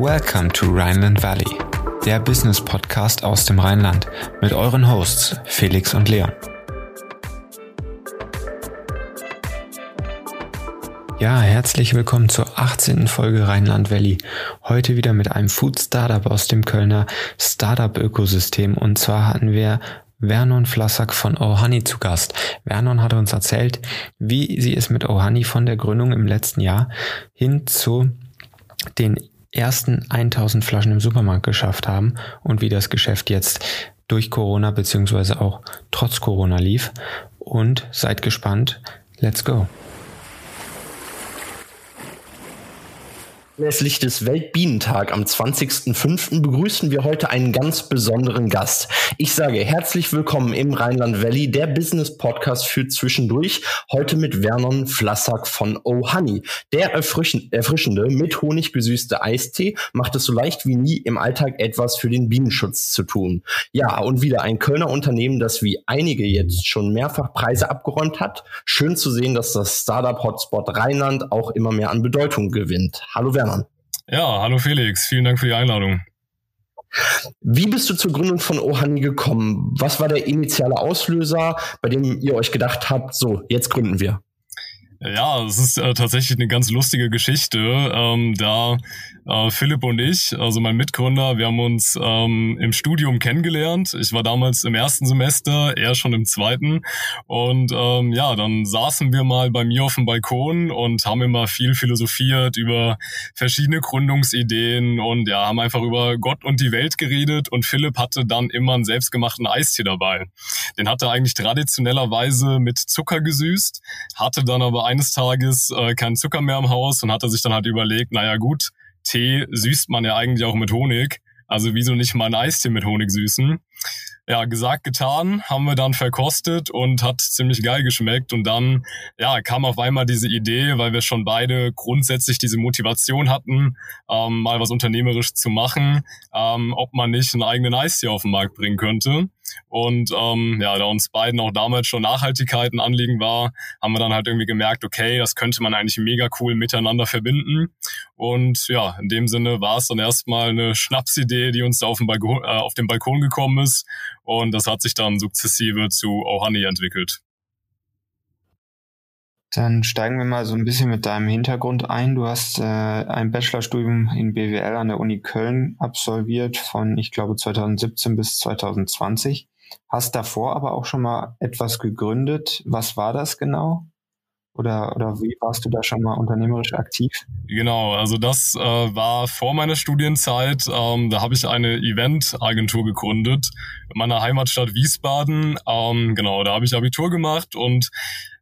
Welcome to Rhineland Valley, der Business Podcast aus dem Rheinland mit euren Hosts Felix und Leon. Ja, herzlich willkommen zur 18. Folge Rheinland Valley. Heute wieder mit einem Food Startup aus dem Kölner Startup Ökosystem und zwar hatten wir Vernon Flassack von Ohani zu Gast. Vernon hat uns erzählt, wie sie es mit Ohani von der Gründung im letzten Jahr hin zu den ersten 1000 Flaschen im Supermarkt geschafft haben und wie das Geschäft jetzt durch Corona beziehungsweise auch trotz Corona lief. Und seid gespannt. Let's go. Anlässlich des Weltbienentag am 20.05. begrüßen wir heute einen ganz besonderen Gast. Ich sage herzlich willkommen im Rheinland Valley, der Business Podcast für zwischendurch. Heute mit Vernon Flassack von Oh Honey. Der erfrischende, mit Honig gesüßte Eistee macht es so leicht wie nie im Alltag etwas für den Bienenschutz zu tun. Ja, und wieder ein Kölner Unternehmen, das wie einige jetzt schon mehrfach Preise abgeräumt hat. Schön zu sehen, dass das Startup Hotspot Rheinland auch immer mehr an Bedeutung gewinnt. Hallo Vernon. Ja, hallo Felix, vielen Dank für die Einladung. Wie bist du zur Gründung von Ohani gekommen? Was war der initiale Auslöser, bei dem ihr euch gedacht habt, so, jetzt gründen wir? Ja, es ist äh, tatsächlich eine ganz lustige Geschichte. Ähm, da äh, Philipp und ich, also mein Mitgründer, wir haben uns ähm, im Studium kennengelernt. Ich war damals im ersten Semester, er schon im zweiten. Und ähm, ja, dann saßen wir mal bei mir auf dem Balkon und haben immer viel philosophiert über verschiedene Gründungsideen und ja, haben einfach über Gott und die Welt geredet. Und Philipp hatte dann immer einen selbstgemachten Eistee dabei. Den hat er eigentlich traditionellerweise mit Zucker gesüßt, hatte dann aber eines Tages äh, keinen Zucker mehr im Haus und hatte sich dann halt überlegt, naja gut, Tee süßt man ja eigentlich auch mit Honig. Also wieso nicht mal ein Eistee mit Honig süßen? ja, gesagt, getan, haben wir dann verkostet und hat ziemlich geil geschmeckt. Und dann, ja, kam auf einmal diese Idee, weil wir schon beide grundsätzlich diese Motivation hatten, ähm, mal was unternehmerisch zu machen, ähm, ob man nicht einen eigenen Eistee auf den Markt bringen könnte. Und ähm, ja, da uns beiden auch damals schon Nachhaltigkeit ein Anliegen war, haben wir dann halt irgendwie gemerkt, okay, das könnte man eigentlich mega cool miteinander verbinden. Und ja, in dem Sinne war es dann erstmal eine Schnapsidee, die uns da auf dem Balkon, äh, auf dem Balkon gekommen ist. Und das hat sich dann sukzessive zu Ohani entwickelt. Dann steigen wir mal so ein bisschen mit deinem Hintergrund ein. Du hast äh, ein Bachelorstudium in BWL an der Uni Köln absolviert von, ich glaube, 2017 bis 2020. Hast davor aber auch schon mal etwas gegründet. Was war das genau? Oder, oder wie warst du da schon mal unternehmerisch aktiv? Genau, also das äh, war vor meiner Studienzeit. Ähm, da habe ich eine Eventagentur gegründet in meiner Heimatstadt Wiesbaden. Ähm, genau, da habe ich Abitur gemacht und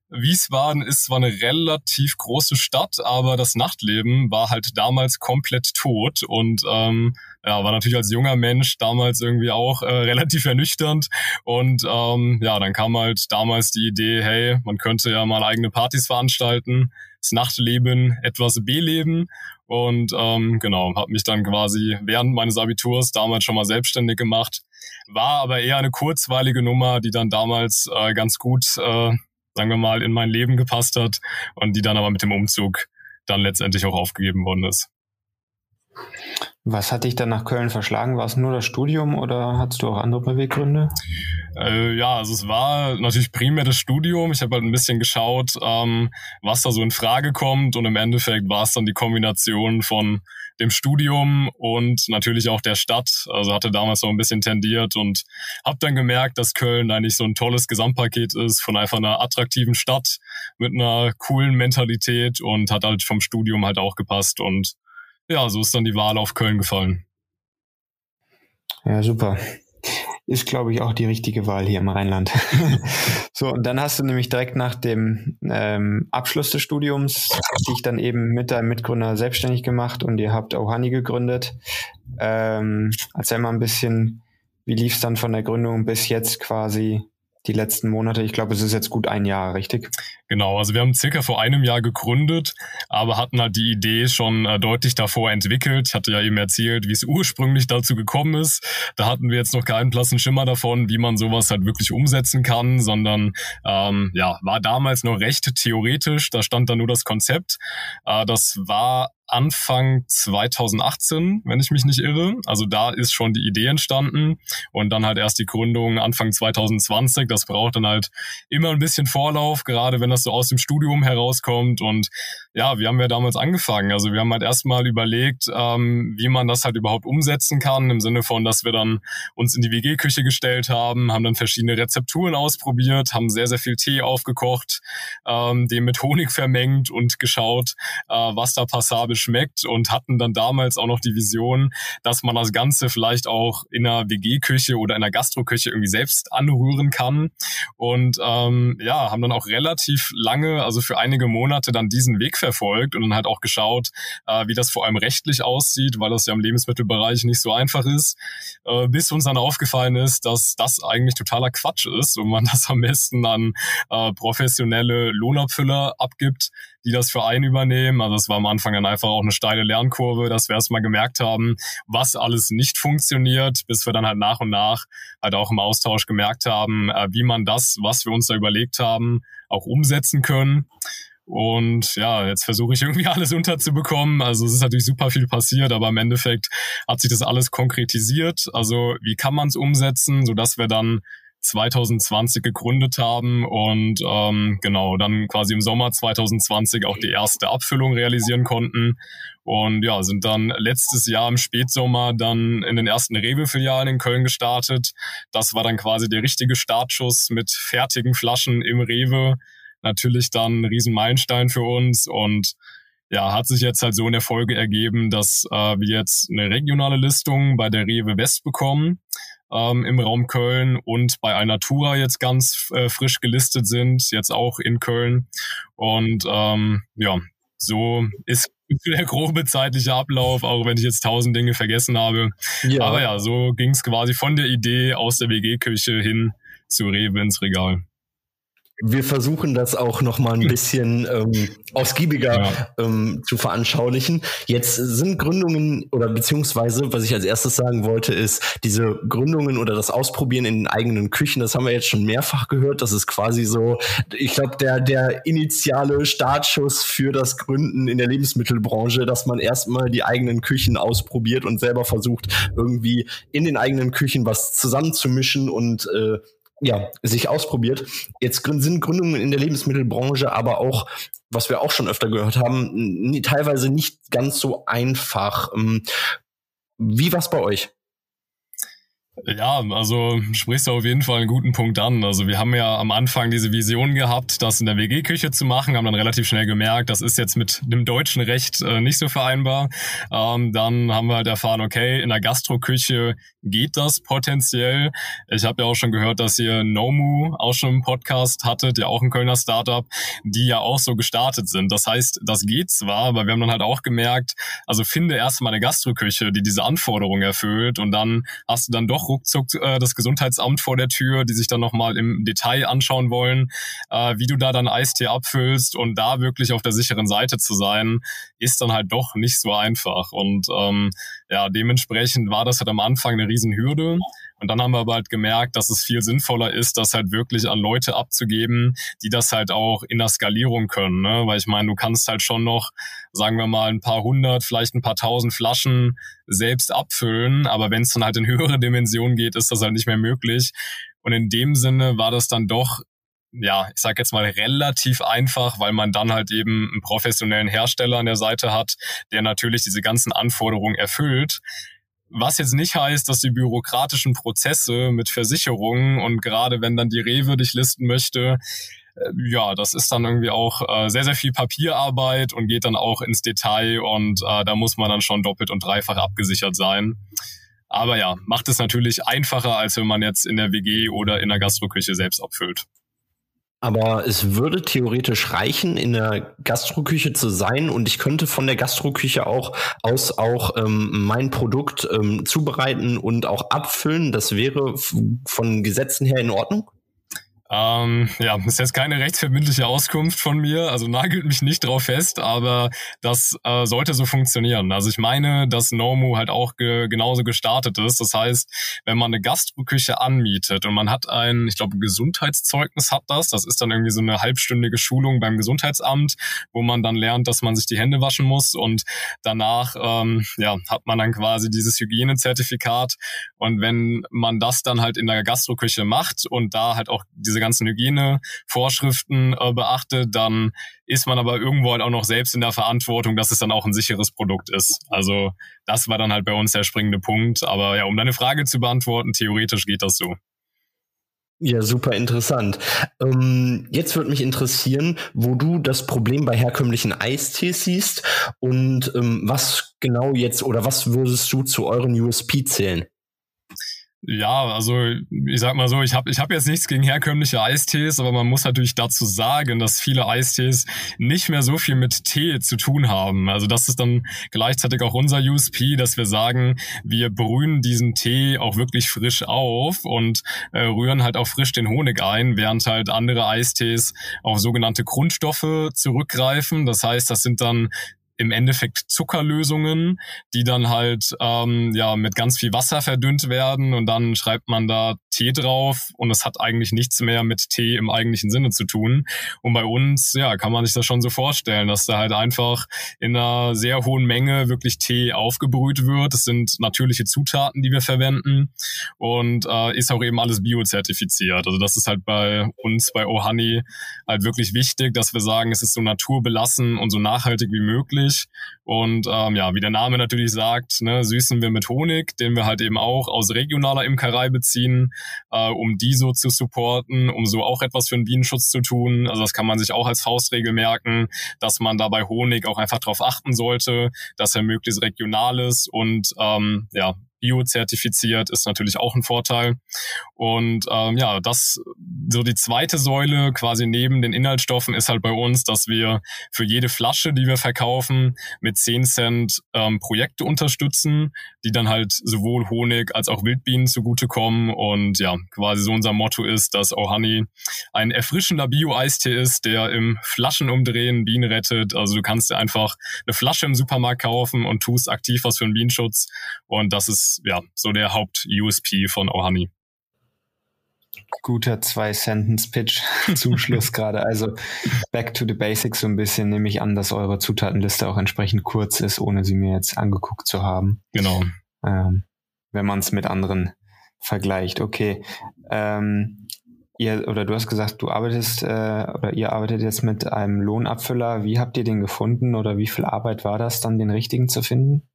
Wiesbaden ist zwar eine relativ große Stadt, aber das Nachtleben war halt damals komplett tot und ähm, ja, war natürlich als junger Mensch damals irgendwie auch äh, relativ ernüchternd. Und ähm, ja, dann kam halt damals die Idee, hey, man könnte ja mal eigene Partys veranstalten, das Nachtleben etwas beleben. Und ähm, genau, habe mich dann quasi während meines Abiturs damals schon mal selbstständig gemacht. War aber eher eine kurzweilige Nummer, die dann damals äh, ganz gut, äh, sagen wir mal, in mein Leben gepasst hat und die dann aber mit dem Umzug dann letztendlich auch aufgegeben worden ist. Was hat dich dann nach Köln verschlagen? War es nur das Studium oder hattest du auch andere Beweggründe? Äh, ja, also es war natürlich primär das Studium. Ich habe halt ein bisschen geschaut, ähm, was da so in Frage kommt und im Endeffekt war es dann die Kombination von dem Studium und natürlich auch der Stadt. Also hatte damals noch ein bisschen tendiert und habe dann gemerkt, dass Köln eigentlich so ein tolles Gesamtpaket ist von einfach einer attraktiven Stadt mit einer coolen Mentalität und hat halt vom Studium halt auch gepasst und ja, so ist dann die Wahl auf Köln gefallen. Ja, super. Ist, glaube ich, auch die richtige Wahl hier im Rheinland. so, und dann hast du nämlich direkt nach dem ähm, Abschluss des Studiums dich dann eben mit deinem Mitgründer selbstständig gemacht und ihr habt Ohani gegründet. Ähm, erzähl mal ein bisschen, wie lief es dann von der Gründung bis jetzt quasi die letzten Monate. Ich glaube, es ist jetzt gut ein Jahr, richtig? Genau, also wir haben circa vor einem Jahr gegründet, aber hatten halt die Idee schon äh, deutlich davor entwickelt. Ich hatte ja eben erzählt, wie es ursprünglich dazu gekommen ist. Da hatten wir jetzt noch keinen blassen Schimmer davon, wie man sowas halt wirklich umsetzen kann, sondern ähm, ja, war damals noch recht theoretisch. Da stand da nur das Konzept. Äh, das war Anfang 2018, wenn ich mich nicht irre. Also da ist schon die Idee entstanden und dann halt erst die Gründung Anfang 2020. Das braucht dann halt immer ein bisschen Vorlauf, gerade wenn das so aus dem Studium herauskommt. Und ja, wie haben wir damals angefangen? Also wir haben halt erstmal überlegt, ähm, wie man das halt überhaupt umsetzen kann, im Sinne von, dass wir dann uns in die WG-Küche gestellt haben, haben dann verschiedene Rezepturen ausprobiert, haben sehr, sehr viel Tee aufgekocht, ähm, den mit Honig vermengt und geschaut, äh, was da passabel schmeckt und hatten dann damals auch noch die Vision, dass man das Ganze vielleicht auch in einer WG-Küche oder in einer Gastroküche irgendwie selbst anrühren kann. Und ähm, ja, haben dann auch relativ lange, also für einige Monate dann diesen Weg verfolgt und dann halt auch geschaut, äh, wie das vor allem rechtlich aussieht, weil das ja im Lebensmittelbereich nicht so einfach ist, äh, bis uns dann aufgefallen ist, dass das eigentlich totaler Quatsch ist und man das am besten an äh, professionelle Lohnabfüller abgibt, die das für einen übernehmen. Also es war am Anfang dann einfach auch eine steile Lernkurve, dass wir erstmal gemerkt haben, was alles nicht funktioniert, bis wir dann halt nach und nach halt auch im Austausch gemerkt haben, äh, wie man das, was wir uns da überlegt haben, auch umsetzen können. Und ja, jetzt versuche ich irgendwie alles unterzubekommen. Also es ist natürlich super viel passiert, aber im Endeffekt hat sich das alles konkretisiert. Also wie kann man es umsetzen, sodass wir dann 2020 gegründet haben und ähm, genau dann quasi im Sommer 2020 auch die erste Abfüllung realisieren konnten und ja sind dann letztes Jahr im Spätsommer dann in den ersten Rewe-Filialen in Köln gestartet. Das war dann quasi der richtige Startschuss mit fertigen Flaschen im Rewe. Natürlich dann ein Riesenmeilenstein für uns und ja, hat sich jetzt halt so in der Folge ergeben, dass äh, wir jetzt eine regionale Listung bei der Rewe West bekommen ähm, im Raum Köln und bei Alnatura jetzt ganz äh, frisch gelistet sind, jetzt auch in Köln. Und ähm, ja, so ist der grobe zeitliche Ablauf, auch wenn ich jetzt tausend Dinge vergessen habe. Ja. Aber ja, so ging es quasi von der Idee aus der WG-Küche hin zu Rewe ins Regal wir versuchen das auch noch mal ein bisschen ähm, ausgiebiger ja. ähm, zu veranschaulichen. Jetzt sind Gründungen oder beziehungsweise, was ich als erstes sagen wollte, ist diese Gründungen oder das Ausprobieren in den eigenen Küchen. Das haben wir jetzt schon mehrfach gehört. Das ist quasi so, ich glaube, der der initiale Startschuss für das Gründen in der Lebensmittelbranche, dass man erstmal die eigenen Küchen ausprobiert und selber versucht irgendwie in den eigenen Küchen was zusammenzumischen und äh, ja, sich ausprobiert. Jetzt sind Gründungen in der Lebensmittelbranche aber auch, was wir auch schon öfter gehört haben, teilweise nicht ganz so einfach. Ähm, wie war's bei euch? Ja, also sprichst du auf jeden Fall einen guten Punkt an. Also wir haben ja am Anfang diese Vision gehabt, das in der WG-Küche zu machen, haben dann relativ schnell gemerkt, das ist jetzt mit dem deutschen Recht äh, nicht so vereinbar. Ähm, dann haben wir halt erfahren, okay, in der Gastroküche geht das potenziell. Ich habe ja auch schon gehört, dass ihr Nomu auch schon einen Podcast hattet, ja auch ein Kölner Startup, die ja auch so gestartet sind. Das heißt, das geht zwar, aber wir haben dann halt auch gemerkt, also finde erstmal eine Gastroküche, die diese Anforderungen erfüllt und dann hast du dann doch ruckzuck äh, das Gesundheitsamt vor der Tür, die sich dann nochmal im Detail anschauen wollen, äh, wie du da dann Eistee abfüllst und da wirklich auf der sicheren Seite zu sein, ist dann halt doch nicht so einfach. Und ähm, ja, dementsprechend war das halt am Anfang eine Riesenhürde. Und dann haben wir aber halt gemerkt, dass es viel sinnvoller ist, das halt wirklich an Leute abzugeben, die das halt auch in der Skalierung können. Ne? Weil ich meine, du kannst halt schon noch, sagen wir mal, ein paar hundert, vielleicht ein paar tausend Flaschen selbst abfüllen. Aber wenn es dann halt in höhere Dimensionen geht, ist das halt nicht mehr möglich. Und in dem Sinne war das dann doch ja, ich sage jetzt mal relativ einfach, weil man dann halt eben einen professionellen Hersteller an der Seite hat, der natürlich diese ganzen Anforderungen erfüllt. Was jetzt nicht heißt, dass die bürokratischen Prozesse mit Versicherungen und gerade wenn dann die Rewe dich listen möchte, äh, ja, das ist dann irgendwie auch äh, sehr, sehr viel Papierarbeit und geht dann auch ins Detail und äh, da muss man dann schon doppelt und dreifach abgesichert sein. Aber ja, macht es natürlich einfacher, als wenn man jetzt in der WG oder in der Gastroküche selbst abfüllt. Aber es würde theoretisch reichen, in der Gastroküche zu sein und ich könnte von der Gastroküche auch aus auch ähm, mein Produkt ähm, zubereiten und auch abfüllen. Das wäre von Gesetzen her in Ordnung? Ähm, ja, ist jetzt keine rechtsverbindliche Auskunft von mir, also nagelt mich nicht drauf fest, aber das äh, sollte so funktionieren. Also ich meine, dass Nomu halt auch ge genauso gestartet ist. Das heißt, wenn man eine Gastroküche anmietet und man hat ein, ich glaube, Gesundheitszeugnis hat das, das ist dann irgendwie so eine halbstündige Schulung beim Gesundheitsamt, wo man dann lernt, dass man sich die Hände waschen muss und danach ähm, ja, hat man dann quasi dieses Hygienezertifikat und wenn man das dann halt in der Gastroküche macht und da halt auch diese diese ganzen Hygienevorschriften äh, beachtet, dann ist man aber irgendwo halt auch noch selbst in der Verantwortung, dass es dann auch ein sicheres Produkt ist. Also das war dann halt bei uns der springende Punkt. Aber ja, um deine Frage zu beantworten, theoretisch geht das so. Ja, super interessant. Ähm, jetzt würde mich interessieren, wo du das Problem bei herkömmlichen Eistees siehst und ähm, was genau jetzt oder was würdest du zu euren USP zählen? Ja, also ich sag mal so, ich habe ich hab jetzt nichts gegen herkömmliche Eistees, aber man muss natürlich dazu sagen, dass viele Eistees nicht mehr so viel mit Tee zu tun haben. Also das ist dann gleichzeitig auch unser USP, dass wir sagen, wir brühen diesen Tee auch wirklich frisch auf und äh, rühren halt auch frisch den Honig ein, während halt andere Eistees auf sogenannte Grundstoffe zurückgreifen. Das heißt, das sind dann im Endeffekt Zuckerlösungen, die dann halt ähm, ja mit ganz viel Wasser verdünnt werden und dann schreibt man da Tee drauf und es hat eigentlich nichts mehr mit Tee im eigentlichen Sinne zu tun. Und bei uns, ja, kann man sich das schon so vorstellen, dass da halt einfach in einer sehr hohen Menge wirklich Tee aufgebrüht wird. Das sind natürliche Zutaten, die wir verwenden und äh, ist auch eben alles biozertifiziert. Also das ist halt bei uns bei Ohani halt wirklich wichtig, dass wir sagen, es ist so naturbelassen und so nachhaltig wie möglich Honig. Und ähm, ja, wie der Name natürlich sagt, ne, süßen wir mit Honig, den wir halt eben auch aus regionaler Imkerei beziehen, äh, um die so zu supporten, um so auch etwas für den Bienenschutz zu tun. Also das kann man sich auch als Faustregel merken, dass man dabei Honig auch einfach darauf achten sollte, dass er möglichst regional ist und ähm, ja, biozertifiziert, ist natürlich auch ein Vorteil. Und ähm, ja, das so die zweite Säule quasi neben den Inhaltsstoffen ist halt bei uns, dass wir für jede Flasche, die wir verkaufen, mit 10 Cent ähm, Projekte unterstützen, die dann halt sowohl Honig als auch Wildbienen zugutekommen. Und ja, quasi so unser Motto ist, dass Ohani ein erfrischender Bio-Eistee ist, der im Flaschenumdrehen Bienen rettet. Also du kannst dir einfach eine Flasche im Supermarkt kaufen und tust aktiv was für den Bienenschutz. Und das ist ja so der Haupt-USP von Ohani. Guter Zwei-Sentence-Pitch zum Schluss gerade. Also back to the basics so ein bisschen, nehme ich an, dass eure Zutatenliste auch entsprechend kurz ist, ohne sie mir jetzt angeguckt zu haben. Genau. Ähm, wenn man es mit anderen vergleicht. Okay. Ähm, ihr, oder du hast gesagt, du arbeitest äh, oder ihr arbeitet jetzt mit einem Lohnabfüller. Wie habt ihr den gefunden oder wie viel Arbeit war das dann, den richtigen zu finden?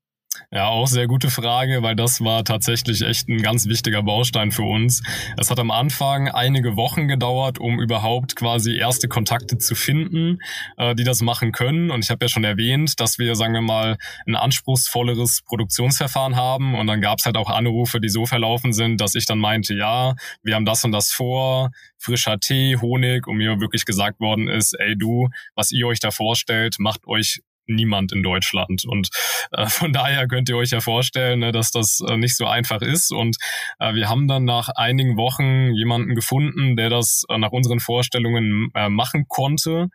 Ja, auch sehr gute Frage, weil das war tatsächlich echt ein ganz wichtiger Baustein für uns. Es hat am Anfang einige Wochen gedauert, um überhaupt quasi erste Kontakte zu finden, äh, die das machen können. Und ich habe ja schon erwähnt, dass wir, sagen wir mal, ein anspruchsvolleres Produktionsverfahren haben. Und dann gab es halt auch Anrufe, die so verlaufen sind, dass ich dann meinte, ja, wir haben das und das vor, frischer Tee, Honig, und mir wirklich gesagt worden ist, ey du, was ihr euch da vorstellt, macht euch niemand in Deutschland. Und äh, von daher könnt ihr euch ja vorstellen, ne, dass das äh, nicht so einfach ist. Und äh, wir haben dann nach einigen Wochen jemanden gefunden, der das äh, nach unseren Vorstellungen äh, machen konnte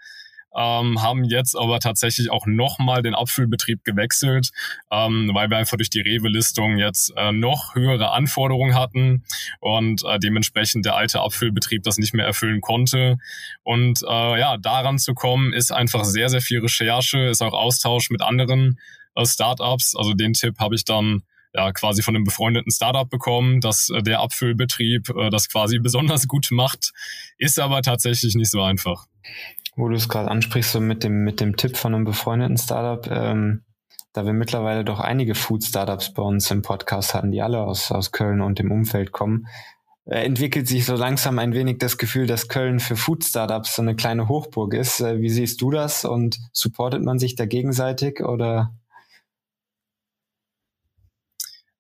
ähm, haben jetzt aber tatsächlich auch nochmal den Abfüllbetrieb gewechselt, ähm, weil wir einfach durch die Rewe-Listung jetzt äh, noch höhere Anforderungen hatten und äh, dementsprechend der alte Abfüllbetrieb das nicht mehr erfüllen konnte. Und äh, ja, daran zu kommen, ist einfach sehr, sehr viel Recherche, ist auch Austausch mit anderen äh, Startups. Also den Tipp habe ich dann ja, quasi von einem befreundeten Startup bekommen, dass äh, der Abfüllbetrieb äh, das quasi besonders gut macht, ist aber tatsächlich nicht so einfach wo du es gerade ansprichst, so mit dem, mit dem Tipp von einem befreundeten Startup, ähm, da wir mittlerweile doch einige Food-Startups bei uns im Podcast hatten, die alle aus, aus Köln und dem Umfeld kommen, äh, entwickelt sich so langsam ein wenig das Gefühl, dass Köln für Food-Startups so eine kleine Hochburg ist. Äh, wie siehst du das und supportet man sich da gegenseitig oder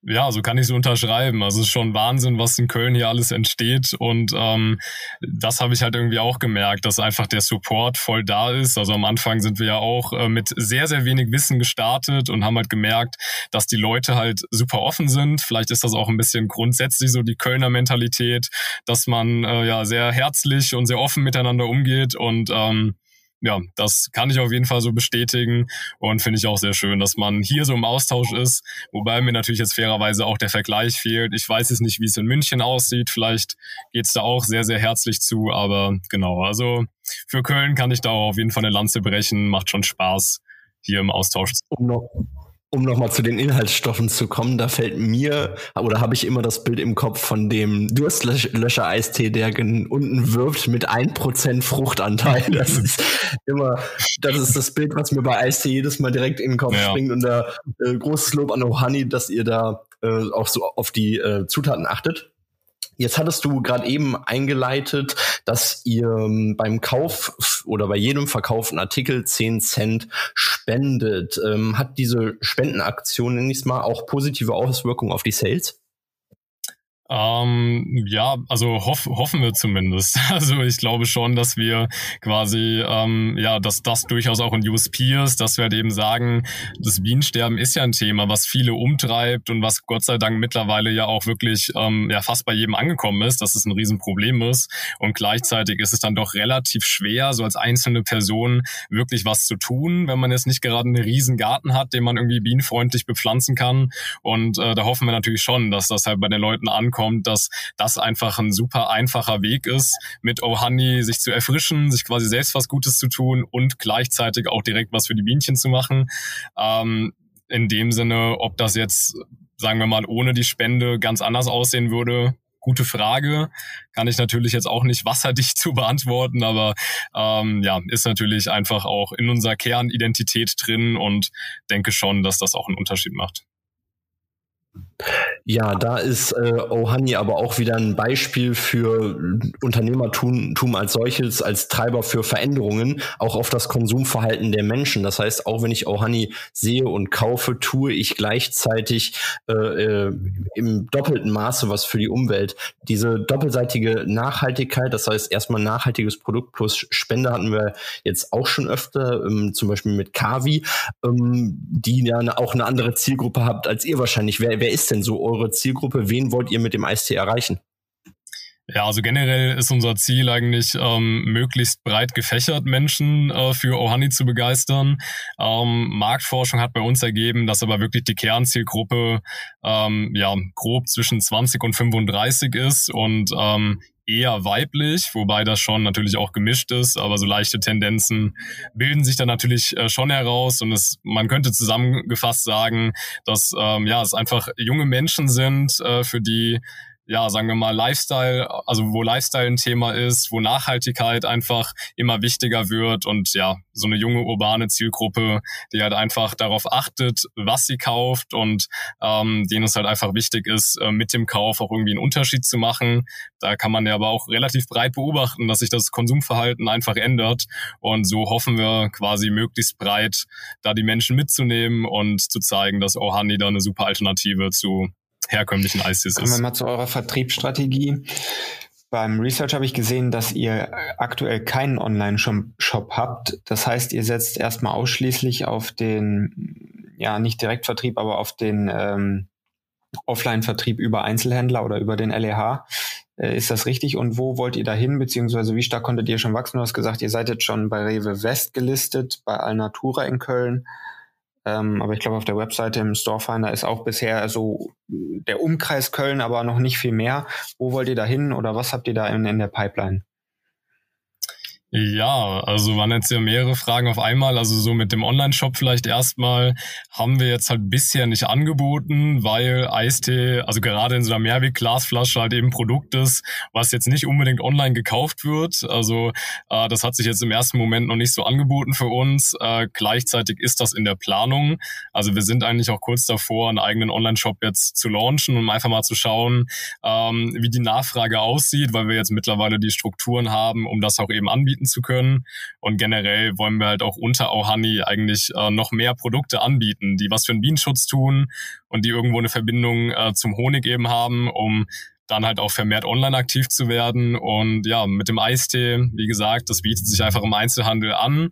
Ja, so kann ich es unterschreiben. Also es ist schon Wahnsinn, was in Köln hier alles entsteht. Und ähm, das habe ich halt irgendwie auch gemerkt, dass einfach der Support voll da ist. Also am Anfang sind wir ja auch äh, mit sehr, sehr wenig Wissen gestartet und haben halt gemerkt, dass die Leute halt super offen sind. Vielleicht ist das auch ein bisschen grundsätzlich so die Kölner Mentalität, dass man äh, ja sehr herzlich und sehr offen miteinander umgeht. Und ähm, ja, das kann ich auf jeden Fall so bestätigen und finde ich auch sehr schön, dass man hier so im Austausch ist, wobei mir natürlich jetzt fairerweise auch der Vergleich fehlt. Ich weiß jetzt nicht, wie es in München aussieht, vielleicht geht's da auch sehr, sehr herzlich zu, aber genau, also für Köln kann ich da auch auf jeden Fall eine Lanze brechen, macht schon Spaß, hier im Austausch um noch, um nochmal zu den Inhaltsstoffen zu kommen, da fällt mir oder habe ich immer das Bild im Kopf von dem Durstlöscher-Eistee, der unten wirft mit 1% Fruchtanteil. Das ist immer, das ist das Bild, was mir bei Eistee jedes Mal direkt in den Kopf ja. springt. Und da äh, großes Lob an Ohani, dass ihr da äh, auch so auf die äh, Zutaten achtet. Jetzt hattest du gerade eben eingeleitet, dass ihr ähm, beim Kauf oder bei jedem verkauften Artikel 10 Cent spendet. Ähm, hat diese Spendenaktion, nenne ich es mal, auch positive Auswirkungen auf die Sales? Ähm, ja, also hoff, hoffen wir zumindest. Also ich glaube schon, dass wir quasi, ähm, ja, dass das durchaus auch ein USP ist, dass wir halt eben sagen, das Bienensterben ist ja ein Thema, was viele umtreibt und was Gott sei Dank mittlerweile ja auch wirklich ähm, ja fast bei jedem angekommen ist, dass es ein Riesenproblem ist. Und gleichzeitig ist es dann doch relativ schwer, so als einzelne Person wirklich was zu tun, wenn man jetzt nicht gerade einen riesen Garten hat, den man irgendwie bienenfreundlich bepflanzen kann. Und äh, da hoffen wir natürlich schon, dass das halt bei den Leuten ankommt kommt, dass das einfach ein super einfacher Weg ist, mit Oh Honey sich zu erfrischen, sich quasi selbst was Gutes zu tun und gleichzeitig auch direkt was für die Bienchen zu machen. Ähm, in dem Sinne, ob das jetzt, sagen wir mal, ohne die Spende ganz anders aussehen würde, gute Frage. Kann ich natürlich jetzt auch nicht wasserdicht zu beantworten, aber ähm, ja, ist natürlich einfach auch in unserer Kernidentität drin und denke schon, dass das auch einen Unterschied macht. Ja, da ist äh, Ohani aber auch wieder ein Beispiel für Unternehmertum als solches, als Treiber für Veränderungen, auch auf das Konsumverhalten der Menschen. Das heißt, auch wenn ich Ohani sehe und kaufe, tue ich gleichzeitig äh, äh, im doppelten Maße was für die Umwelt. Diese doppelseitige Nachhaltigkeit, das heißt erstmal nachhaltiges Produkt plus Spende hatten wir jetzt auch schon öfter, ähm, zum Beispiel mit Kavi, ähm, die ja auch eine andere Zielgruppe habt als ihr wahrscheinlich. Wer, wer ist denn so eure Zielgruppe? Wen wollt ihr mit dem Eistee erreichen? Ja, also generell ist unser Ziel eigentlich, ähm, möglichst breit gefächert Menschen äh, für Ohani zu begeistern. Ähm, Marktforschung hat bei uns ergeben, dass aber wirklich die Kernzielgruppe ähm, ja grob zwischen 20 und 35 ist und ähm, eher weiblich, wobei das schon natürlich auch gemischt ist, aber so leichte Tendenzen bilden sich dann natürlich äh, schon heraus und es, man könnte zusammengefasst sagen, dass ähm, ja es einfach junge Menschen sind, äh, für die ja, sagen wir mal, Lifestyle, also wo Lifestyle ein Thema ist, wo Nachhaltigkeit einfach immer wichtiger wird und ja, so eine junge urbane Zielgruppe, die halt einfach darauf achtet, was sie kauft und ähm, denen es halt einfach wichtig ist, äh, mit dem Kauf auch irgendwie einen Unterschied zu machen. Da kann man ja aber auch relativ breit beobachten, dass sich das Konsumverhalten einfach ändert und so hoffen wir quasi möglichst breit da die Menschen mitzunehmen und zu zeigen, dass Ohani da eine super Alternative zu herkömmlichen Eisdies ist. Kommen wir mal zu eurer Vertriebsstrategie. Beim Research habe ich gesehen, dass ihr aktuell keinen Online-Shop habt. Das heißt, ihr setzt erstmal ausschließlich auf den, ja, nicht Direktvertrieb, aber auf den ähm, Offline-Vertrieb über Einzelhändler oder über den LEH. Äh, ist das richtig? Und wo wollt ihr da hin? Beziehungsweise wie stark konntet ihr schon wachsen? Du hast gesagt, ihr seid jetzt schon bei Rewe West gelistet, bei Alnatura in Köln. Ähm, aber ich glaube, auf der Webseite im Storefinder ist auch bisher so der Umkreis Köln, aber noch nicht viel mehr. Wo wollt ihr da hin oder was habt ihr da in, in der Pipeline? Ja, also waren jetzt ja mehrere Fragen auf einmal. Also so mit dem Online-Shop vielleicht erstmal haben wir jetzt halt bisher nicht angeboten, weil Eistee, also gerade in so einer Mehrweg-Glasflasche halt eben Produkt ist, was jetzt nicht unbedingt online gekauft wird. Also äh, das hat sich jetzt im ersten Moment noch nicht so angeboten für uns. Äh, gleichzeitig ist das in der Planung. Also wir sind eigentlich auch kurz davor, einen eigenen Online-Shop jetzt zu launchen, um einfach mal zu schauen, ähm, wie die Nachfrage aussieht, weil wir jetzt mittlerweile die Strukturen haben, um das auch eben anbieten anbieten zu können. Und generell wollen wir halt auch unter Ohani eigentlich äh, noch mehr Produkte anbieten, die was für den Bienenschutz tun und die irgendwo eine Verbindung äh, zum Honig eben haben, um dann halt auch vermehrt online aktiv zu werden. Und ja, mit dem Eistee, wie gesagt, das bietet sich einfach im Einzelhandel an,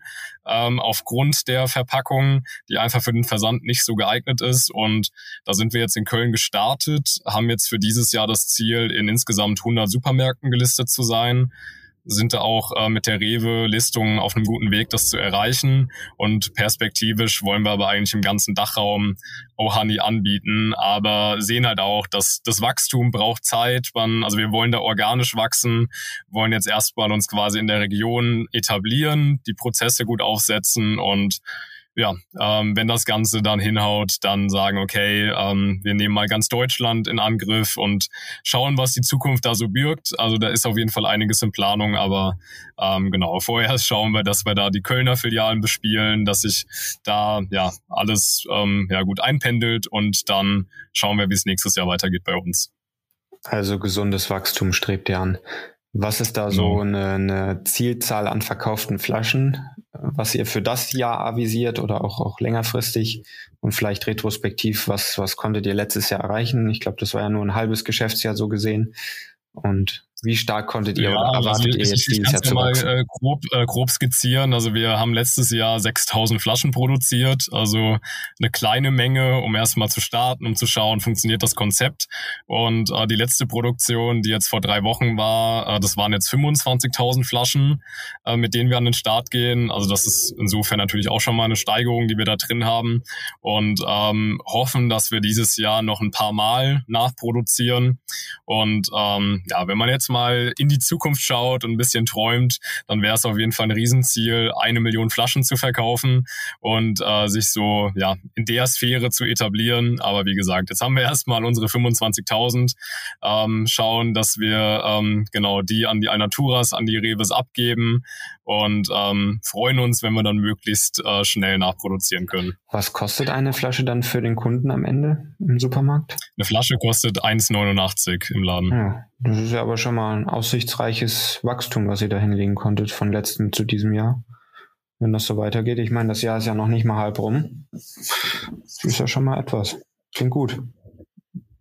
ähm, aufgrund der Verpackung, die einfach für den Versand nicht so geeignet ist. Und da sind wir jetzt in Köln gestartet, haben jetzt für dieses Jahr das Ziel, in insgesamt 100 Supermärkten gelistet zu sein sind da auch äh, mit der Rewe-Listung auf einem guten Weg, das zu erreichen. Und perspektivisch wollen wir aber eigentlich im ganzen Dachraum Ohani anbieten, aber sehen halt auch, dass das Wachstum braucht Zeit. Man, also wir wollen da organisch wachsen, wollen jetzt erstmal uns quasi in der Region etablieren, die Prozesse gut aufsetzen und ja, ähm, wenn das Ganze dann hinhaut, dann sagen, okay, ähm, wir nehmen mal ganz Deutschland in Angriff und schauen, was die Zukunft da so birgt. Also da ist auf jeden Fall einiges in Planung, aber ähm, genau, vorher schauen wir, dass wir da die Kölner Filialen bespielen, dass sich da ja alles ähm, ja gut einpendelt und dann schauen wir, wie es nächstes Jahr weitergeht bei uns. Also gesundes Wachstum strebt ihr an. Was ist da so eine, eine Zielzahl an verkauften Flaschen, was ihr für das Jahr avisiert oder auch, auch längerfristig und vielleicht retrospektiv, was, was konntet ihr letztes Jahr erreichen? Ich glaube, das war ja nur ein halbes Geschäftsjahr so gesehen. Und wie stark konntet ihr ja, oder also erwartet also ihr jetzt dieses Jahr zu mal äh, grob, äh, grob skizzieren. Also wir haben letztes Jahr 6000 Flaschen produziert, also eine kleine Menge, um erstmal zu starten, um zu schauen, funktioniert das Konzept. Und äh, die letzte Produktion, die jetzt vor drei Wochen war, äh, das waren jetzt 25.000 Flaschen, äh, mit denen wir an den Start gehen. Also das ist insofern natürlich auch schon mal eine Steigerung, die wir da drin haben und ähm, hoffen, dass wir dieses Jahr noch ein paar Mal nachproduzieren. Und ähm, ja, wenn man jetzt mal in die Zukunft schaut und ein bisschen träumt, dann wäre es auf jeden Fall ein Riesenziel, eine Million Flaschen zu verkaufen und äh, sich so ja in der Sphäre zu etablieren. Aber wie gesagt, jetzt haben wir erstmal unsere 25.000, ähm, schauen, dass wir ähm, genau die an die Alnaturas, an die Reves abgeben und ähm, freuen uns, wenn wir dann möglichst äh, schnell nachproduzieren können. Was kostet eine Flasche dann für den Kunden am Ende im Supermarkt? Eine Flasche kostet 1,89 im Laden. Ja, das ist ja aber schon mal ein aussichtsreiches Wachstum, was ihr da hinlegen konntet von letztem zu diesem Jahr. Wenn das so weitergeht. Ich meine, das Jahr ist ja noch nicht mal halb rum. Das ist ja schon mal etwas. Klingt gut.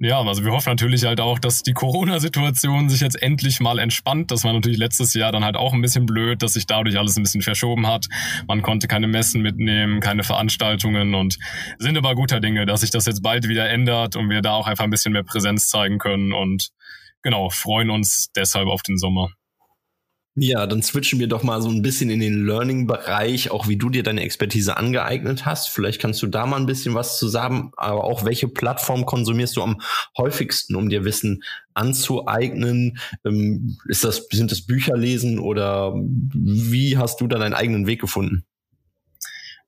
Ja, also wir hoffen natürlich halt auch, dass die Corona-Situation sich jetzt endlich mal entspannt. Das war natürlich letztes Jahr dann halt auch ein bisschen blöd, dass sich dadurch alles ein bisschen verschoben hat. Man konnte keine Messen mitnehmen, keine Veranstaltungen und sind aber guter Dinge, dass sich das jetzt bald wieder ändert und wir da auch einfach ein bisschen mehr Präsenz zeigen können und genau, freuen uns deshalb auf den Sommer. Ja, dann switchen wir doch mal so ein bisschen in den Learning-Bereich, auch wie du dir deine Expertise angeeignet hast. Vielleicht kannst du da mal ein bisschen was zu sagen, aber auch welche Plattform konsumierst du am häufigsten, um dir Wissen anzueignen? Ähm, ist das, sind das Bücher lesen oder wie hast du da deinen eigenen Weg gefunden?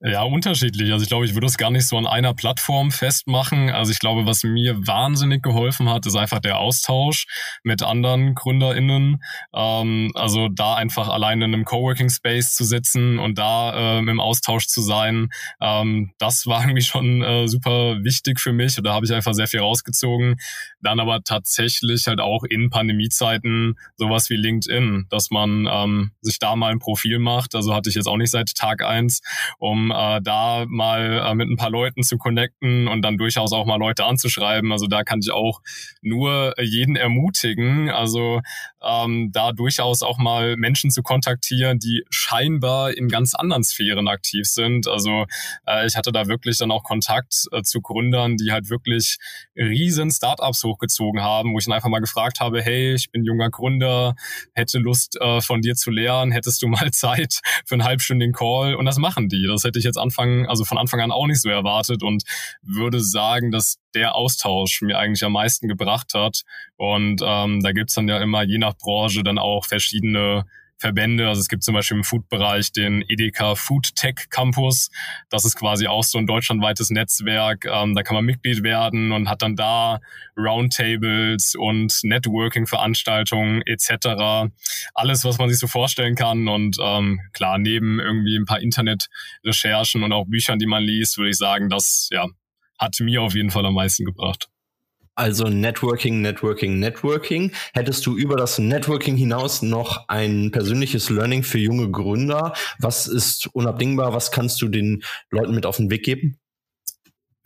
Ja, unterschiedlich. Also ich glaube, ich würde es gar nicht so an einer Plattform festmachen. Also ich glaube, was mir wahnsinnig geholfen hat, ist einfach der Austausch mit anderen GründerInnen. Ähm, also da einfach allein in einem Coworking Space zu sitzen und da ähm, im Austausch zu sein, ähm, das war irgendwie schon äh, super wichtig für mich. Und da habe ich einfach sehr viel rausgezogen. Dann aber tatsächlich halt auch in Pandemiezeiten sowas wie LinkedIn, dass man ähm, sich da mal ein Profil macht. Also hatte ich jetzt auch nicht seit Tag eins, um äh, da mal äh, mit ein paar Leuten zu connecten und dann durchaus auch mal Leute anzuschreiben. Also da kann ich auch nur jeden ermutigen, also ähm, da durchaus auch mal Menschen zu kontaktieren, die scheinbar in ganz anderen Sphären aktiv sind. Also äh, ich hatte da wirklich dann auch Kontakt äh, zu Gründern, die halt wirklich riesen Startups hochgezogen haben, wo ich dann einfach mal gefragt habe, hey, ich bin junger Gründer, hätte Lust äh, von dir zu lernen, hättest du mal Zeit für einen halbstündigen Call? Und das machen die. Das hätte hätte ich jetzt Anfang, also von Anfang an auch nicht so erwartet und würde sagen, dass der Austausch mir eigentlich am meisten gebracht hat. Und ähm, da gibt's dann ja immer je nach Branche dann auch verschiedene Verbände. Also es gibt zum Beispiel im Food-Bereich den Edeka Food Tech Campus. Das ist quasi auch so ein deutschlandweites Netzwerk. Ähm, da kann man Mitglied werden und hat dann da Roundtables und Networking-Veranstaltungen etc. Alles, was man sich so vorstellen kann. Und ähm, klar, neben irgendwie ein paar Internet-Recherchen und auch Büchern, die man liest, würde ich sagen, das ja, hat mir auf jeden Fall am meisten gebracht. Also Networking, Networking, Networking. Hättest du über das Networking hinaus noch ein persönliches Learning für junge Gründer? Was ist unabdingbar? Was kannst du den Leuten mit auf den Weg geben?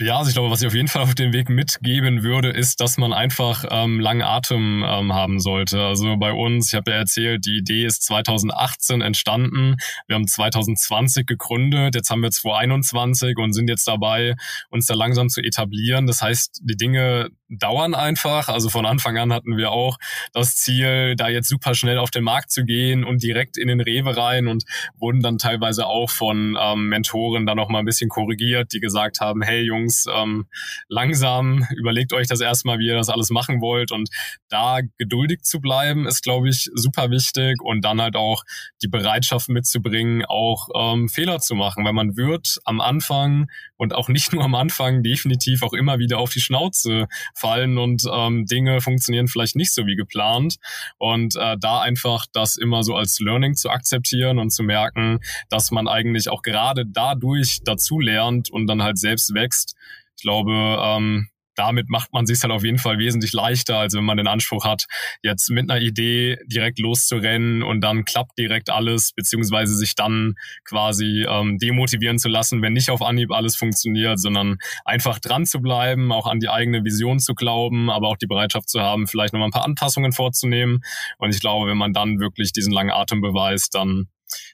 Ja, also ich glaube, was ich auf jeden Fall auf den Weg mitgeben würde, ist, dass man einfach ähm, langen Atem ähm, haben sollte. Also bei uns, ich habe ja erzählt, die Idee ist 2018 entstanden. Wir haben 2020 gegründet, jetzt haben wir 2021 und sind jetzt dabei, uns da langsam zu etablieren. Das heißt, die Dinge dauern einfach. Also von Anfang an hatten wir auch das Ziel, da jetzt super schnell auf den Markt zu gehen und direkt in den Rewe rein und wurden dann teilweise auch von ähm, Mentoren dann noch mal ein bisschen korrigiert, die gesagt haben, hey Jungs, ähm, langsam, überlegt euch das erstmal, wie ihr das alles machen wollt. Und da geduldig zu bleiben, ist, glaube ich, super wichtig. Und dann halt auch die Bereitschaft mitzubringen, auch ähm, Fehler zu machen. Weil man wird am Anfang und auch nicht nur am Anfang definitiv auch immer wieder auf die Schnauze fallen und ähm, Dinge funktionieren vielleicht nicht so wie geplant. Und äh, da einfach das immer so als Learning zu akzeptieren und zu merken, dass man eigentlich auch gerade dadurch dazu lernt und dann halt selbst wächst, ich glaube, ähm, damit macht man sich halt auf jeden Fall wesentlich leichter, als wenn man den Anspruch hat, jetzt mit einer Idee direkt loszurennen und dann klappt direkt alles, beziehungsweise sich dann quasi ähm, demotivieren zu lassen, wenn nicht auf Anhieb alles funktioniert, sondern einfach dran zu bleiben, auch an die eigene Vision zu glauben, aber auch die Bereitschaft zu haben, vielleicht nochmal ein paar Anpassungen vorzunehmen. Und ich glaube, wenn man dann wirklich diesen langen Atem beweist, dann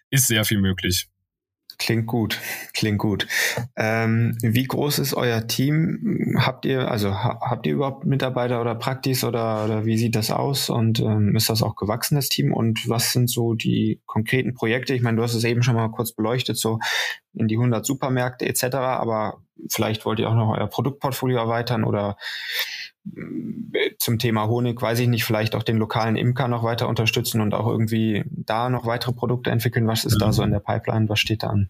ist sehr viel möglich. Klingt gut, klingt gut. Ähm, wie groß ist euer Team? Habt ihr, also ha habt ihr überhaupt Mitarbeiter oder Praktis oder, oder wie sieht das aus? Und ähm, ist das auch gewachsenes Team? Und was sind so die konkreten Projekte? Ich meine, du hast es eben schon mal kurz beleuchtet, so in die 100 Supermärkte etc. Aber vielleicht wollt ihr auch noch euer Produktportfolio erweitern oder zum Thema Honig, weiß ich nicht, vielleicht auch den lokalen Imker noch weiter unterstützen und auch irgendwie da noch weitere Produkte entwickeln. Was ist ja. da so in der Pipeline? Was steht da an?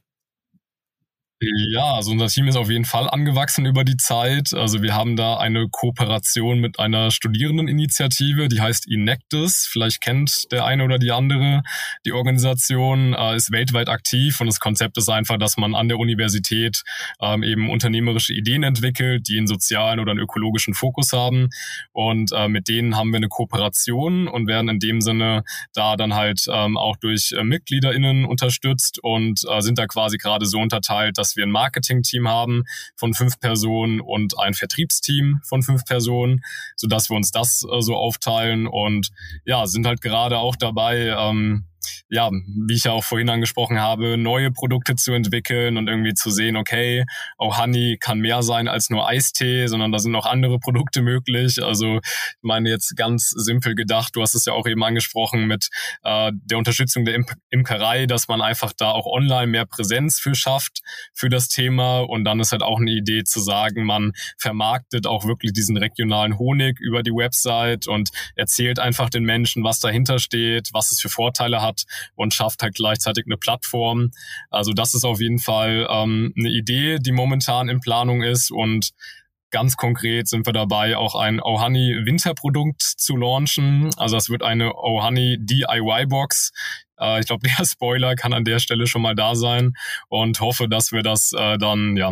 Ja, also unser Team ist auf jeden Fall angewachsen über die Zeit. Also wir haben da eine Kooperation mit einer Studierendeninitiative, die heißt Inectus. Vielleicht kennt der eine oder die andere. Die Organisation äh, ist weltweit aktiv und das Konzept ist einfach, dass man an der Universität ähm, eben unternehmerische Ideen entwickelt, die einen sozialen oder einen ökologischen Fokus haben. Und äh, mit denen haben wir eine Kooperation und werden in dem Sinne da dann halt ähm, auch durch äh, MitgliederInnen unterstützt und äh, sind da quasi gerade so unterteilt, dass wir ein Marketing-Team haben von fünf Personen und ein Vertriebsteam von fünf Personen, so dass wir uns das äh, so aufteilen. Und ja, sind halt gerade auch dabei, ähm, ja, wie ich ja auch vorhin angesprochen habe, neue Produkte zu entwickeln und irgendwie zu sehen, okay, oh Honey kann mehr sein als nur Eistee, sondern da sind noch andere Produkte möglich. Also ich meine jetzt ganz simpel gedacht, du hast es ja auch eben angesprochen mit äh, der Unterstützung der Im Imkerei, dass man einfach da auch online mehr Präsenz für schafft für das Thema und dann ist halt auch eine Idee zu sagen, man vermarktet auch wirklich diesen regionalen Honig über die Website und erzählt einfach den Menschen, was dahinter steht, was es für Vorteile hat hat und schafft halt gleichzeitig eine Plattform. Also das ist auf jeden Fall ähm, eine Idee, die momentan in Planung ist und Ganz konkret sind wir dabei, auch ein Ohani Winterprodukt zu launchen. Also es wird eine Ohani DIY Box. Äh, ich glaube, der Spoiler kann an der Stelle schon mal da sein und hoffe, dass wir das äh, dann ja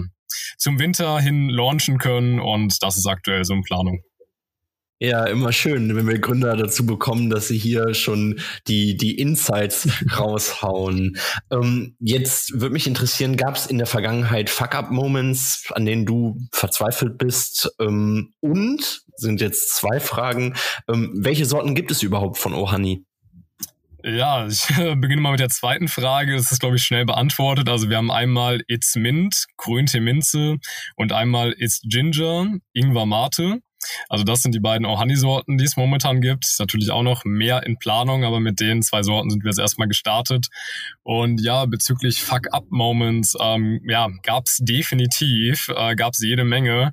zum Winter hin launchen können und das ist aktuell so in Planung. Ja, immer schön, wenn wir Gründer dazu bekommen, dass sie hier schon die, die Insights raushauen. Ähm, jetzt würde mich interessieren, gab es in der Vergangenheit Fuck-up-Moments, an denen du verzweifelt bist? Ähm, und sind jetzt zwei Fragen. Ähm, welche Sorten gibt es überhaupt von Ohani? Ja, ich beginne mal mit der zweiten Frage. Das ist, glaube ich, schnell beantwortet. Also wir haben einmal It's Mint, Grüntee Minze und einmal It's Ginger, Ingwer Mate. Also das sind die beiden Ohani-Sorten, die es momentan gibt. Ist natürlich auch noch mehr in Planung, aber mit den zwei Sorten sind wir jetzt erstmal gestartet. Und ja, bezüglich Fuck-Up-Moments, ähm, ja, gab's definitiv, äh, gab's jede Menge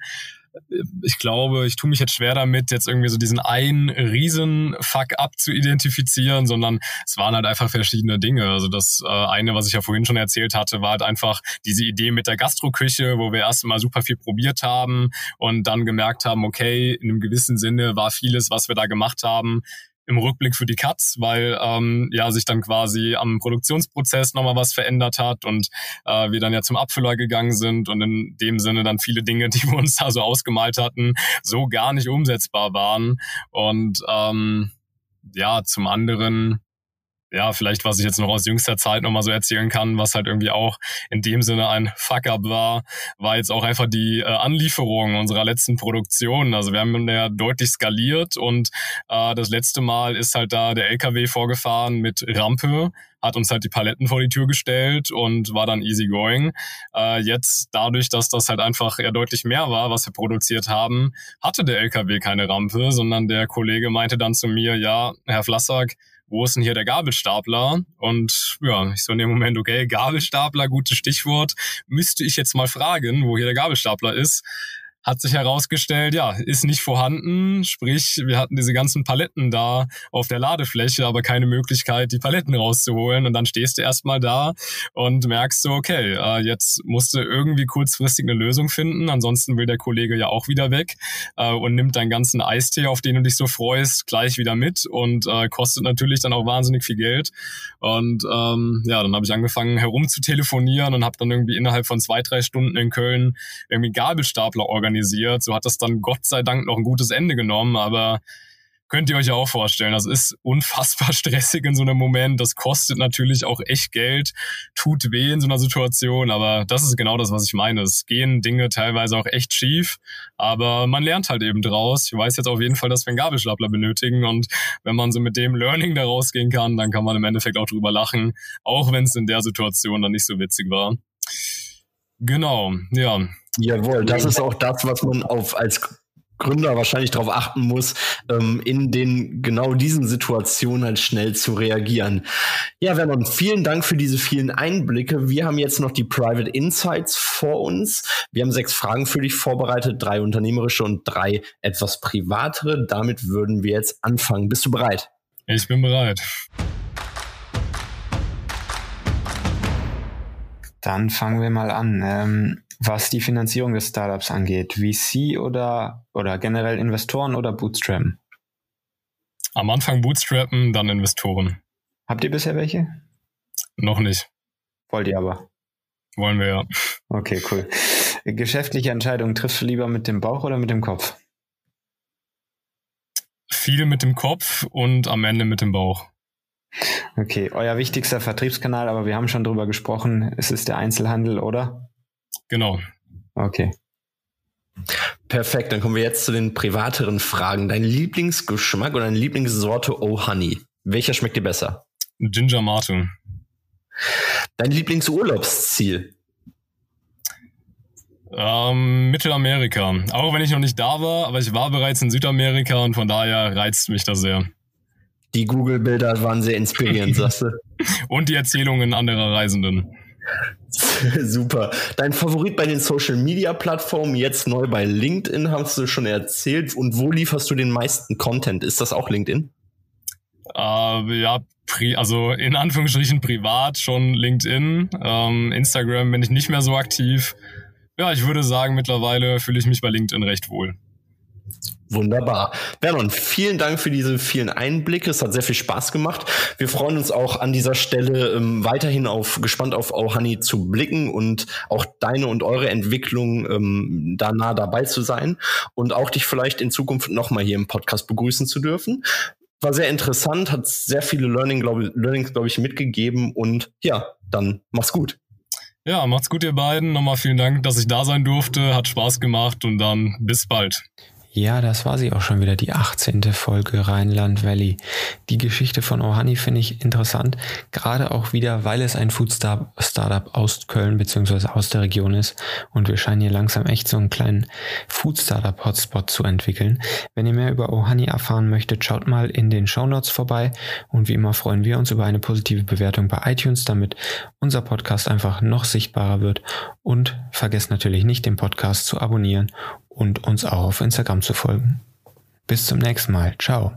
ich glaube, ich tue mich jetzt schwer damit, jetzt irgendwie so diesen einen riesen Fuck-up zu identifizieren, sondern es waren halt einfach verschiedene Dinge. Also das äh, eine, was ich ja vorhin schon erzählt hatte, war halt einfach diese Idee mit der Gastroküche, wo wir erst mal super viel probiert haben und dann gemerkt haben, okay, in einem gewissen Sinne war vieles, was wir da gemacht haben, im Rückblick für die Cuts, weil ähm, ja sich dann quasi am Produktionsprozess nochmal was verändert hat und äh, wir dann ja zum Abfüller gegangen sind und in dem Sinne dann viele Dinge, die wir uns da so ausgemalt hatten, so gar nicht umsetzbar waren. Und ähm, ja, zum anderen ja, vielleicht was ich jetzt noch aus jüngster Zeit nochmal so erzählen kann, was halt irgendwie auch in dem Sinne ein Fuck-up war, war jetzt auch einfach die äh, Anlieferung unserer letzten Produktion. Also wir haben ja deutlich skaliert und äh, das letzte Mal ist halt da der LKW vorgefahren mit Rampe, hat uns halt die Paletten vor die Tür gestellt und war dann easy going. Äh, jetzt dadurch, dass das halt einfach eher deutlich mehr war, was wir produziert haben, hatte der LKW keine Rampe, sondern der Kollege meinte dann zu mir, ja, Herr Flassack, wo ist denn hier der Gabelstapler? Und ja, ich so in dem Moment, okay, Gabelstapler, gutes Stichwort, müsste ich jetzt mal fragen, wo hier der Gabelstapler ist hat sich herausgestellt, ja, ist nicht vorhanden. Sprich, wir hatten diese ganzen Paletten da auf der Ladefläche, aber keine Möglichkeit, die Paletten rauszuholen. Und dann stehst du erstmal da und merkst so, okay, äh, jetzt musst du irgendwie kurzfristig eine Lösung finden. Ansonsten will der Kollege ja auch wieder weg äh, und nimmt deinen ganzen Eistee, auf den du dich so freust, gleich wieder mit und äh, kostet natürlich dann auch wahnsinnig viel Geld. Und ähm, ja, dann habe ich angefangen herum zu telefonieren und habe dann irgendwie innerhalb von zwei, drei Stunden in Köln irgendwie Gabelstapler organisiert organisiert. So hat das dann Gott sei Dank noch ein gutes Ende genommen, aber könnt ihr euch ja auch vorstellen. Das ist unfassbar stressig in so einem Moment. Das kostet natürlich auch echt Geld, tut weh in so einer Situation, aber das ist genau das, was ich meine. Es gehen Dinge teilweise auch echt schief, aber man lernt halt eben draus. Ich weiß jetzt auf jeden Fall, dass wir einen Gabelstapler benötigen und wenn man so mit dem Learning da rausgehen kann, dann kann man im Endeffekt auch drüber lachen, auch wenn es in der Situation dann nicht so witzig war. Genau, ja. Jawohl, das ist auch das, was man auf als Gründer wahrscheinlich darauf achten muss, ähm, in den genau diesen Situationen halt schnell zu reagieren. Ja, Vernon, vielen Dank für diese vielen Einblicke. Wir haben jetzt noch die Private Insights vor uns. Wir haben sechs Fragen für dich vorbereitet, drei unternehmerische und drei etwas privatere. Damit würden wir jetzt anfangen. Bist du bereit? Ich bin bereit. Dann fangen wir mal an. Ähm, was die Finanzierung des Startups angeht, VC oder, oder generell Investoren oder Bootstrappen? Am Anfang Bootstrappen, dann Investoren. Habt ihr bisher welche? Noch nicht. Wollt ihr aber? Wollen wir ja. Okay, cool. Geschäftliche Entscheidungen triffst du lieber mit dem Bauch oder mit dem Kopf? Viel mit dem Kopf und am Ende mit dem Bauch. Okay, euer wichtigster Vertriebskanal, aber wir haben schon drüber gesprochen, es ist der Einzelhandel, oder? Genau. Okay. Perfekt, dann kommen wir jetzt zu den privateren Fragen. Dein Lieblingsgeschmack oder deine Lieblingssorte Oh Honey? Welcher schmeckt dir besser? Ginger Mate. Dein Lieblingsurlaubsziel? Ähm, Mittelamerika. Auch wenn ich noch nicht da war, aber ich war bereits in Südamerika und von daher reizt mich das sehr. Die Google-Bilder waren sehr inspirierend, sagst du? Und die Erzählungen anderer Reisenden. Super. Dein Favorit bei den Social Media Plattformen, jetzt neu bei LinkedIn, hast du schon erzählt. Und wo lieferst du den meisten Content? Ist das auch LinkedIn? Äh, ja, also in Anführungsstrichen privat schon LinkedIn. Ähm, Instagram bin ich nicht mehr so aktiv. Ja, ich würde sagen, mittlerweile fühle ich mich bei LinkedIn recht wohl. Wunderbar. Vernon, vielen Dank für diese vielen Einblicke. Es hat sehr viel Spaß gemacht. Wir freuen uns auch an dieser Stelle ähm, weiterhin auf gespannt auf Auhani zu blicken und auch deine und eure Entwicklung ähm, da nah dabei zu sein und auch dich vielleicht in Zukunft nochmal hier im Podcast begrüßen zu dürfen. War sehr interessant, hat sehr viele Learning, glaub, Learnings, glaube ich, mitgegeben und ja, dann mach's gut. Ja, macht's gut, ihr beiden. Nochmal vielen Dank, dass ich da sein durfte. Hat Spaß gemacht und dann bis bald. Ja, das war sie auch schon wieder, die 18. Folge Rheinland Valley. Die Geschichte von Ohani finde ich interessant, gerade auch wieder, weil es ein Food Startup aus Köln beziehungsweise aus der Region ist und wir scheinen hier langsam echt so einen kleinen Food Startup Hotspot zu entwickeln. Wenn ihr mehr über Ohani erfahren möchtet, schaut mal in den Show Notes vorbei und wie immer freuen wir uns über eine positive Bewertung bei iTunes, damit unser Podcast einfach noch sichtbarer wird und vergesst natürlich nicht, den Podcast zu abonnieren und uns auch auf Instagram zu folgen. Bis zum nächsten Mal. Ciao.